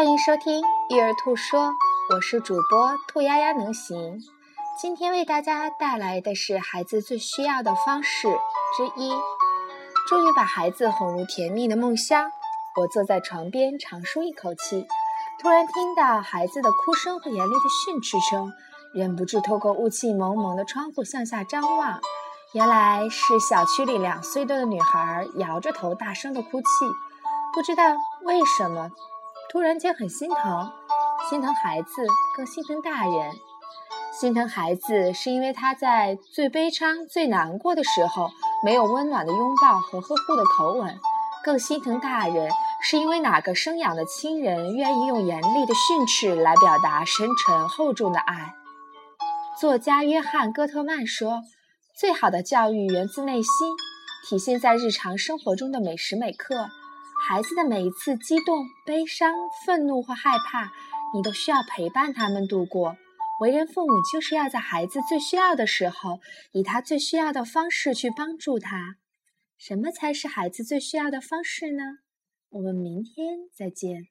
欢迎收听育儿兔说，我是主播兔丫丫能行。今天为大家带来的是孩子最需要的方式之一。终于把孩子哄入甜蜜的梦乡，我坐在床边长舒一口气，突然听到孩子的哭声和严厉的训斥声，忍不住透过雾气蒙蒙的窗户向下张望。原来是小区里两岁多的女孩摇着头大声的哭泣，不知道为什么。突然间很心疼，心疼孩子，更心疼大人。心疼孩子是因为他在最悲伤、最难过的时候没有温暖的拥抱和呵护的口吻；更心疼大人是因为哪个生养的亲人愿意用严厉的训斥来表达深沉厚重的爱。作家约翰·戈特曼说：“最好的教育源自内心，体现在日常生活中的每时每刻。”孩子的每一次激动、悲伤、愤怒或害怕，你都需要陪伴他们度过。为人父母就是要在孩子最需要的时候，以他最需要的方式去帮助他。什么才是孩子最需要的方式呢？我们明天再见。